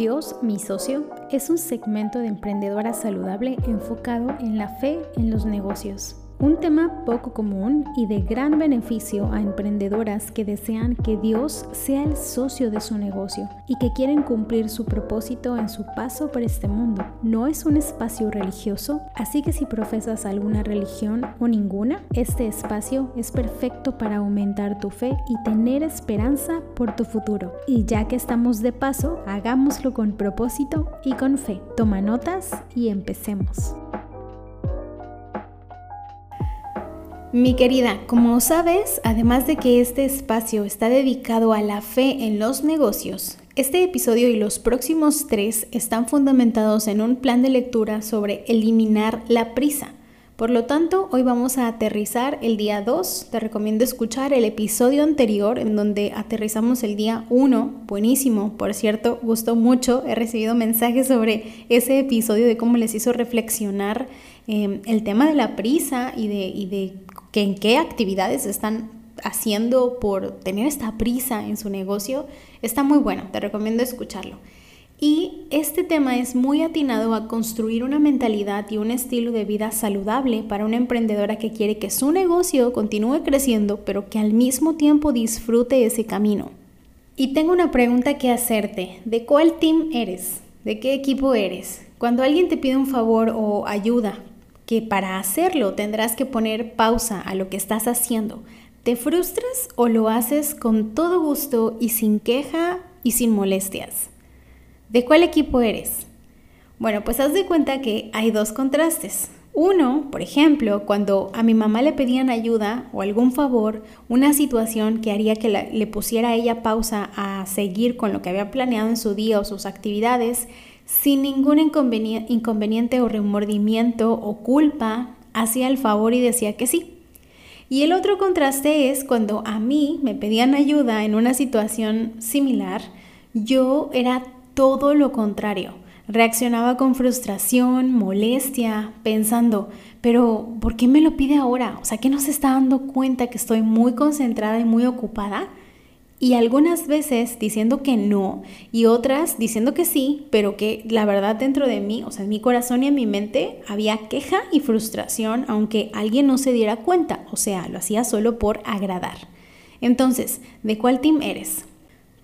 Dios, mi socio, es un segmento de emprendedora saludable enfocado en la fe en los negocios. Un tema poco común y de gran beneficio a emprendedoras que desean que Dios sea el socio de su negocio y que quieren cumplir su propósito en su paso por este mundo. No es un espacio religioso, así que si profesas alguna religión o ninguna, este espacio es perfecto para aumentar tu fe y tener esperanza por tu futuro. Y ya que estamos de paso, hagámoslo con propósito y con fe. Toma notas y empecemos. Mi querida, como sabes, además de que este espacio está dedicado a la fe en los negocios, este episodio y los próximos tres están fundamentados en un plan de lectura sobre eliminar la prisa. Por lo tanto, hoy vamos a aterrizar el día 2. Te recomiendo escuchar el episodio anterior en donde aterrizamos el día 1. Buenísimo, por cierto, gustó mucho. He recibido mensajes sobre ese episodio de cómo les hizo reflexionar eh, el tema de la prisa y de, y de que en qué actividades están haciendo por tener esta prisa en su negocio, está muy bueno, te recomiendo escucharlo. Y este tema es muy atinado a construir una mentalidad y un estilo de vida saludable para una emprendedora que quiere que su negocio continúe creciendo, pero que al mismo tiempo disfrute ese camino. Y tengo una pregunta que hacerte. ¿De cuál team eres? ¿De qué equipo eres? Cuando alguien te pide un favor o ayuda, que para hacerlo tendrás que poner pausa a lo que estás haciendo. ¿Te frustras o lo haces con todo gusto y sin queja y sin molestias? ¿De cuál equipo eres? Bueno, pues haz de cuenta que hay dos contrastes. Uno, por ejemplo, cuando a mi mamá le pedían ayuda o algún favor, una situación que haría que le pusiera a ella pausa a seguir con lo que había planeado en su día o sus actividades, sin ningún inconveniente o remordimiento o culpa, hacía el favor y decía que sí. Y el otro contraste es cuando a mí me pedían ayuda en una situación similar, yo era todo lo contrario. Reaccionaba con frustración, molestia, pensando, pero ¿por qué me lo pide ahora? O sea, ¿qué no se está dando cuenta que estoy muy concentrada y muy ocupada? Y algunas veces diciendo que no y otras diciendo que sí, pero que la verdad dentro de mí, o sea, en mi corazón y en mi mente había queja y frustración aunque alguien no se diera cuenta, o sea, lo hacía solo por agradar. Entonces, ¿de cuál team eres?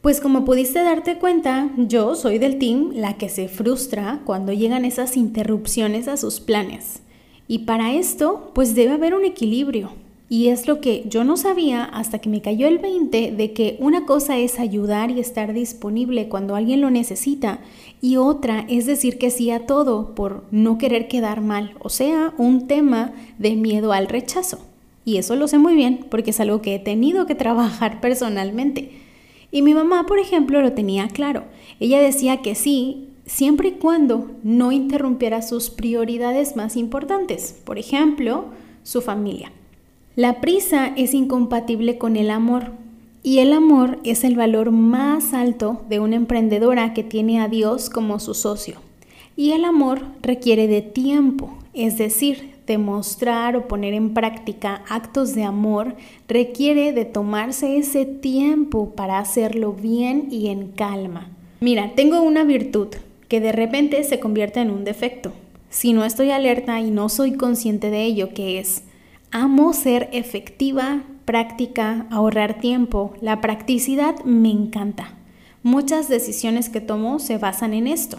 Pues como pudiste darte cuenta, yo soy del team la que se frustra cuando llegan esas interrupciones a sus planes. Y para esto, pues debe haber un equilibrio. Y es lo que yo no sabía hasta que me cayó el 20 de que una cosa es ayudar y estar disponible cuando alguien lo necesita y otra es decir que sí a todo por no querer quedar mal, o sea, un tema de miedo al rechazo. Y eso lo sé muy bien porque es algo que he tenido que trabajar personalmente. Y mi mamá, por ejemplo, lo tenía claro. Ella decía que sí siempre y cuando no interrumpiera sus prioridades más importantes, por ejemplo, su familia. La prisa es incompatible con el amor y el amor es el valor más alto de una emprendedora que tiene a Dios como su socio. Y el amor requiere de tiempo, es decir, demostrar o poner en práctica actos de amor requiere de tomarse ese tiempo para hacerlo bien y en calma. Mira, tengo una virtud que de repente se convierte en un defecto. Si no estoy alerta y no soy consciente de ello, que es Amo ser efectiva, práctica, ahorrar tiempo. La practicidad me encanta. Muchas decisiones que tomo se basan en esto,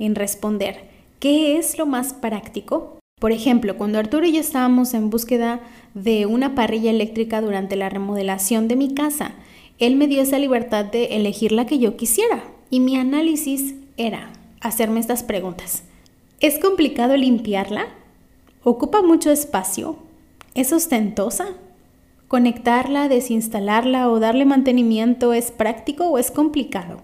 en responder, ¿qué es lo más práctico? Por ejemplo, cuando Arturo y yo estábamos en búsqueda de una parrilla eléctrica durante la remodelación de mi casa, él me dio esa libertad de elegir la que yo quisiera. Y mi análisis era hacerme estas preguntas. ¿Es complicado limpiarla? ¿Ocupa mucho espacio? ¿Es ostentosa? ¿Conectarla, desinstalarla o darle mantenimiento es práctico o es complicado?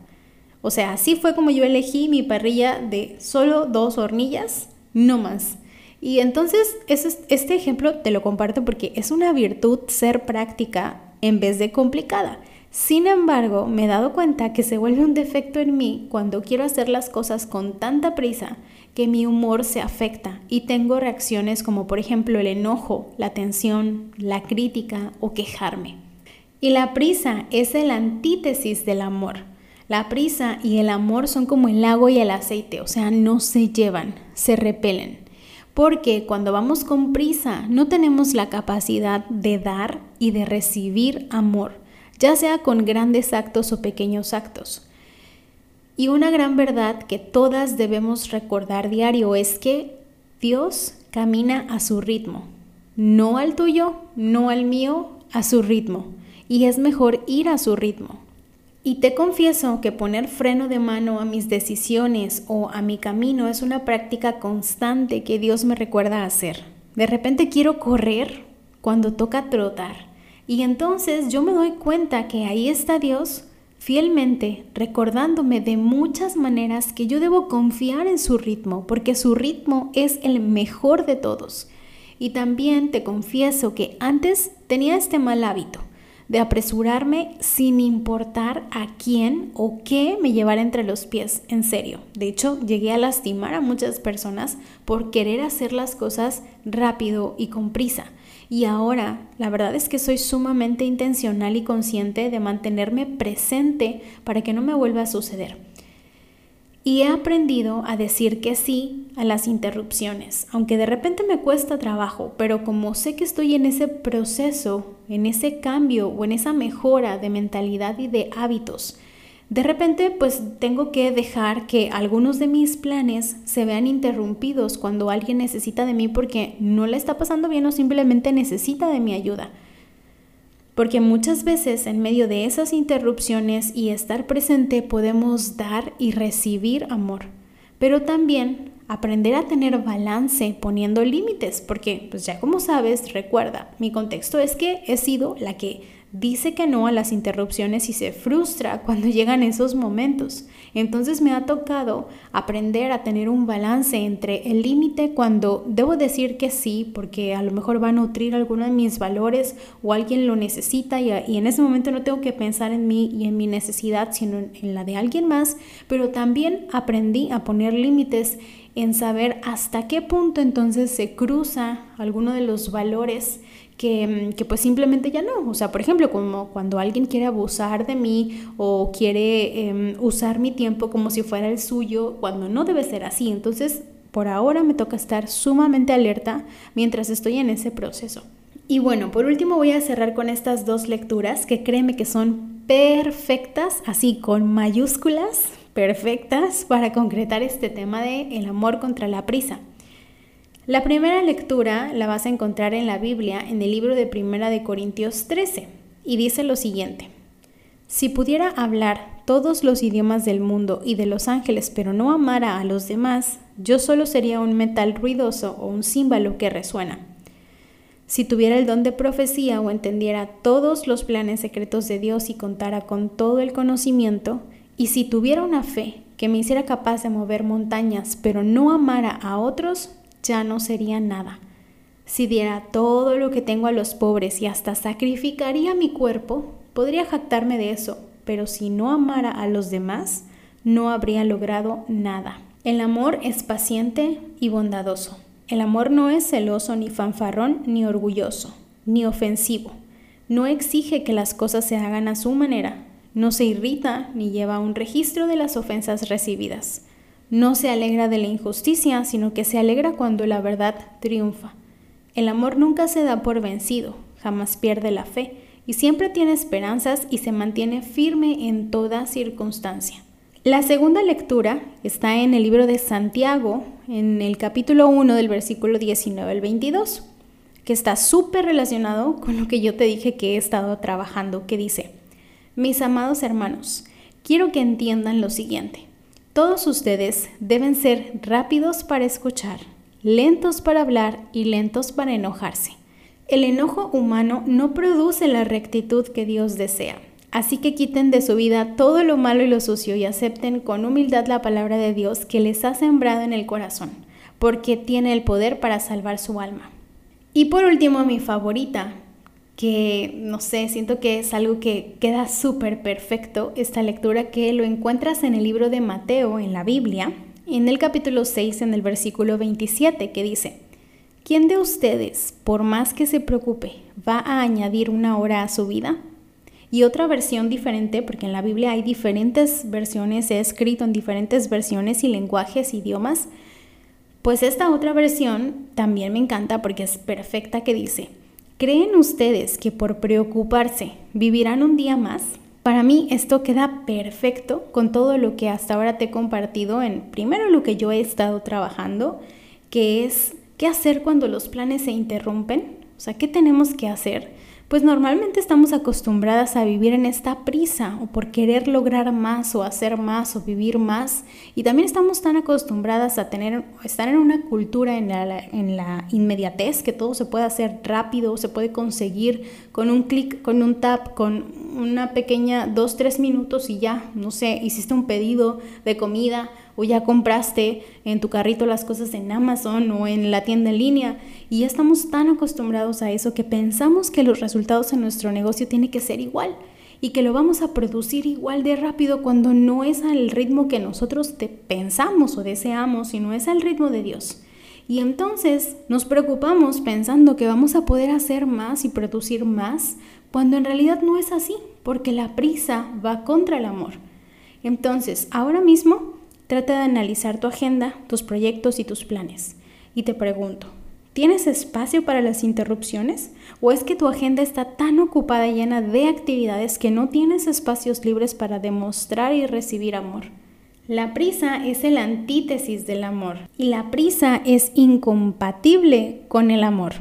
O sea, así fue como yo elegí mi parrilla de solo dos hornillas, no más. Y entonces este ejemplo te lo comparto porque es una virtud ser práctica en vez de complicada. Sin embargo, me he dado cuenta que se vuelve un defecto en mí cuando quiero hacer las cosas con tanta prisa que mi humor se afecta y tengo reacciones como por ejemplo el enojo, la tensión, la crítica o quejarme. Y la prisa es el antítesis del amor. La prisa y el amor son como el agua y el aceite, o sea, no se llevan, se repelen. Porque cuando vamos con prisa no tenemos la capacidad de dar y de recibir amor, ya sea con grandes actos o pequeños actos. Y una gran verdad que todas debemos recordar diario es que Dios camina a su ritmo, no al tuyo, no al mío, a su ritmo. Y es mejor ir a su ritmo. Y te confieso que poner freno de mano a mis decisiones o a mi camino es una práctica constante que Dios me recuerda hacer. De repente quiero correr cuando toca trotar. Y entonces yo me doy cuenta que ahí está Dios fielmente recordándome de muchas maneras que yo debo confiar en su ritmo, porque su ritmo es el mejor de todos. Y también te confieso que antes tenía este mal hábito de apresurarme sin importar a quién o qué me llevara entre los pies, en serio. De hecho, llegué a lastimar a muchas personas por querer hacer las cosas rápido y con prisa. Y ahora, la verdad es que soy sumamente intencional y consciente de mantenerme presente para que no me vuelva a suceder. Y he aprendido a decir que sí a las interrupciones, aunque de repente me cuesta trabajo, pero como sé que estoy en ese proceso, en ese cambio o en esa mejora de mentalidad y de hábitos, de repente pues tengo que dejar que algunos de mis planes se vean interrumpidos cuando alguien necesita de mí porque no le está pasando bien o simplemente necesita de mi ayuda. Porque muchas veces en medio de esas interrupciones y estar presente podemos dar y recibir amor, pero también aprender a tener balance poniendo límites, porque pues ya como sabes, recuerda, mi contexto es que he sido la que dice que no a las interrupciones y se frustra cuando llegan esos momentos. Entonces me ha tocado aprender a tener un balance entre el límite cuando debo decir que sí, porque a lo mejor va a nutrir alguno de mis valores o alguien lo necesita y, en ese momento no tengo que pensar en mí y en mi necesidad, sino en la de alguien más, pero también aprendí a poner límites en saber hasta qué punto entonces se cruza alguno de los valores que, que, pues simplemente ya no. O sea, por ejemplo, como cuando alguien quiere abusar de mí o quiere em, usar mi tiempo como si fuera el suyo, cuando no debe ser así. Entonces, por ahora me toca estar sumamente alerta mientras estoy en ese proceso. Y bueno, por último voy a cerrar con estas dos lecturas que créeme que son perfectas, así con mayúsculas, perfectas para concretar este tema de el amor contra la prisa. La primera lectura la vas a encontrar en la Biblia en el libro de Primera de Corintios 13 y dice lo siguiente: Si pudiera hablar todos los idiomas del mundo y de los ángeles, pero no amara a los demás, yo solo sería un metal ruidoso o un címbalo que resuena. Si tuviera el don de profecía o entendiera todos los planes secretos de Dios y contara con todo el conocimiento, y si tuviera una fe que me hiciera capaz de mover montañas, pero no amara a otros, ya no sería nada. Si diera todo lo que tengo a los pobres y hasta sacrificaría mi cuerpo, podría jactarme de eso, pero si no amara a los demás, no habría logrado nada. El amor es paciente y bondadoso. El amor no es celoso ni fanfarrón ni orgulloso, ni ofensivo. No exige que las cosas se hagan a su manera. No se irrita ni lleva un registro de las ofensas recibidas. No se alegra de la injusticia, sino que se alegra cuando la verdad triunfa. El amor nunca se da por vencido, jamás pierde la fe, y siempre tiene esperanzas y se mantiene firme en toda circunstancia. La segunda lectura está en el libro de Santiago, en el capítulo 1 del versículo 19 al 22, que está súper relacionado con lo que yo te dije que he estado trabajando, que dice, mis amados hermanos, quiero que entiendan lo siguiente. Todos ustedes deben ser rápidos para escuchar, lentos para hablar y lentos para enojarse. El enojo humano no produce la rectitud que Dios desea. Así que quiten de su vida todo lo malo y lo sucio y acepten con humildad la palabra de Dios que les ha sembrado en el corazón, porque tiene el poder para salvar su alma. Y por último, mi favorita, que no sé, siento que es algo que queda súper perfecto, esta lectura que lo encuentras en el libro de Mateo, en la Biblia, en el capítulo 6, en el versículo 27, que dice, ¿quién de ustedes, por más que se preocupe, va a añadir una hora a su vida? Y otra versión diferente, porque en la Biblia hay diferentes versiones, he escrito en diferentes versiones y lenguajes, idiomas, pues esta otra versión también me encanta porque es perfecta que dice, ¿creen ustedes que por preocuparse vivirán un día más? Para mí esto queda perfecto con todo lo que hasta ahora te he compartido en primero lo que yo he estado trabajando, que es qué hacer cuando los planes se interrumpen, o sea, qué tenemos que hacer pues normalmente estamos acostumbradas a vivir en esta prisa o por querer lograr más o hacer más o vivir más. Y también estamos tan acostumbradas a tener estar en una cultura en la, en la inmediatez que todo se puede hacer rápido, se puede conseguir con un clic, con un tap, con una pequeña dos, tres minutos y ya, no sé, hiciste un pedido de comida o ya compraste en tu carrito las cosas en Amazon o en la tienda en línea y ya estamos tan acostumbrados a eso que pensamos que los resultados en nuestro negocio tienen que ser igual y que lo vamos a producir igual de rápido cuando no es al ritmo que nosotros te pensamos o deseamos, sino es al ritmo de Dios. Y entonces nos preocupamos pensando que vamos a poder hacer más y producir más, cuando en realidad no es así, porque la prisa va contra el amor. Entonces, ahora mismo Trata de analizar tu agenda, tus proyectos y tus planes. Y te pregunto, ¿tienes espacio para las interrupciones? ¿O es que tu agenda está tan ocupada y llena de actividades que no tienes espacios libres para demostrar y recibir amor? La prisa es el antítesis del amor y la prisa es incompatible con el amor.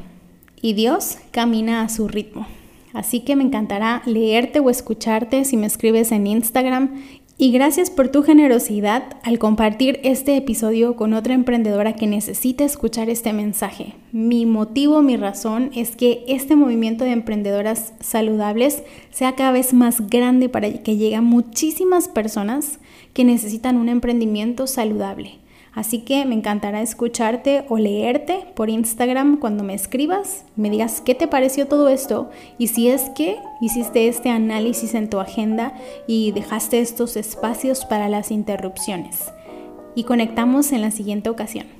Y Dios camina a su ritmo. Así que me encantará leerte o escucharte si me escribes en Instagram y gracias por tu generosidad al compartir este episodio con otra emprendedora que necesita escuchar este mensaje. Mi motivo, mi razón es que este movimiento de emprendedoras saludables sea cada vez más grande para que llegue a muchísimas personas que necesitan un emprendimiento saludable. Así que me encantará escucharte o leerte por Instagram cuando me escribas, me digas qué te pareció todo esto y si es que hiciste este análisis en tu agenda y dejaste estos espacios para las interrupciones. Y conectamos en la siguiente ocasión.